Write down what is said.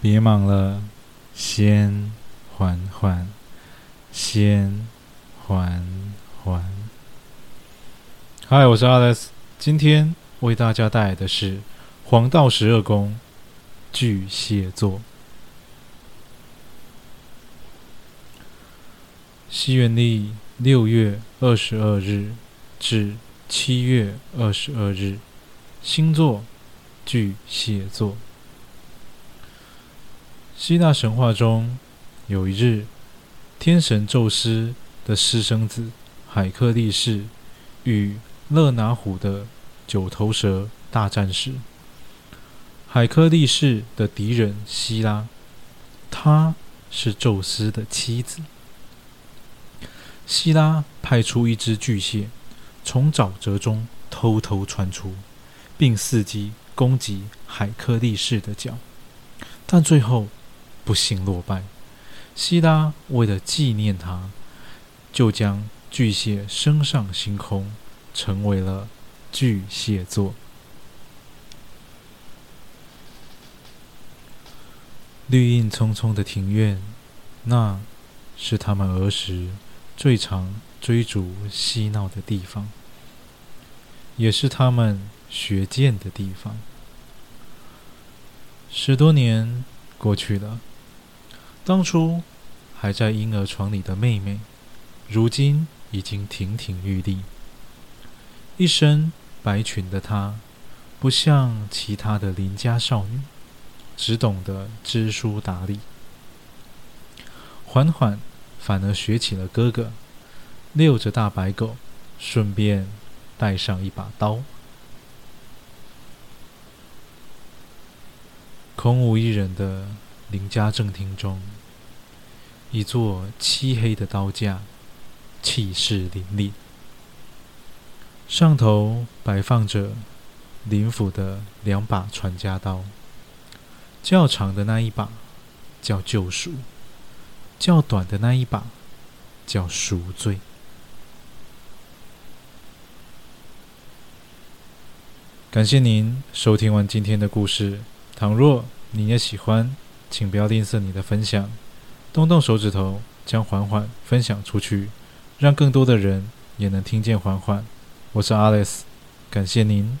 别忙了，先缓缓，先缓缓。嗨，我是 Alex，今天为大家带来的是黄道十二宫巨蟹座。西元历六月二十二日至七月二十二日，星座巨蟹座。希腊神话中，有一日，天神宙斯的私生子海克力士与勒拿虎的九头蛇大战时，海克力士的敌人希拉，她是宙斯的妻子。希拉派出一只巨蟹，从沼泽中偷偷窜出，并伺机攻击海克力士的脚，但最后。不幸落败，希拉为了纪念他，就将巨蟹升上星空，成为了巨蟹座。绿荫葱葱的庭院，那是他们儿时最常追逐嬉闹的地方，也是他们学剑的地方。十多年过去了。当初还在婴儿床里的妹妹，如今已经亭亭玉立。一身白裙的她，不像其他的邻家少女，只懂得知书达理。缓缓反而学起了哥哥，遛着大白狗，顺便带上一把刀。空无一人的林家正厅中。一座漆黑的刀架，气势凛冽，上头摆放着林府的两把传家刀。较长的那一把叫救赎，较短的那一把叫赎罪。感谢您收听完今天的故事。倘若你也喜欢，请不要吝啬你的分享。动动手指头，将缓缓分享出去，让更多的人也能听见缓缓。我是 Alice，感谢您。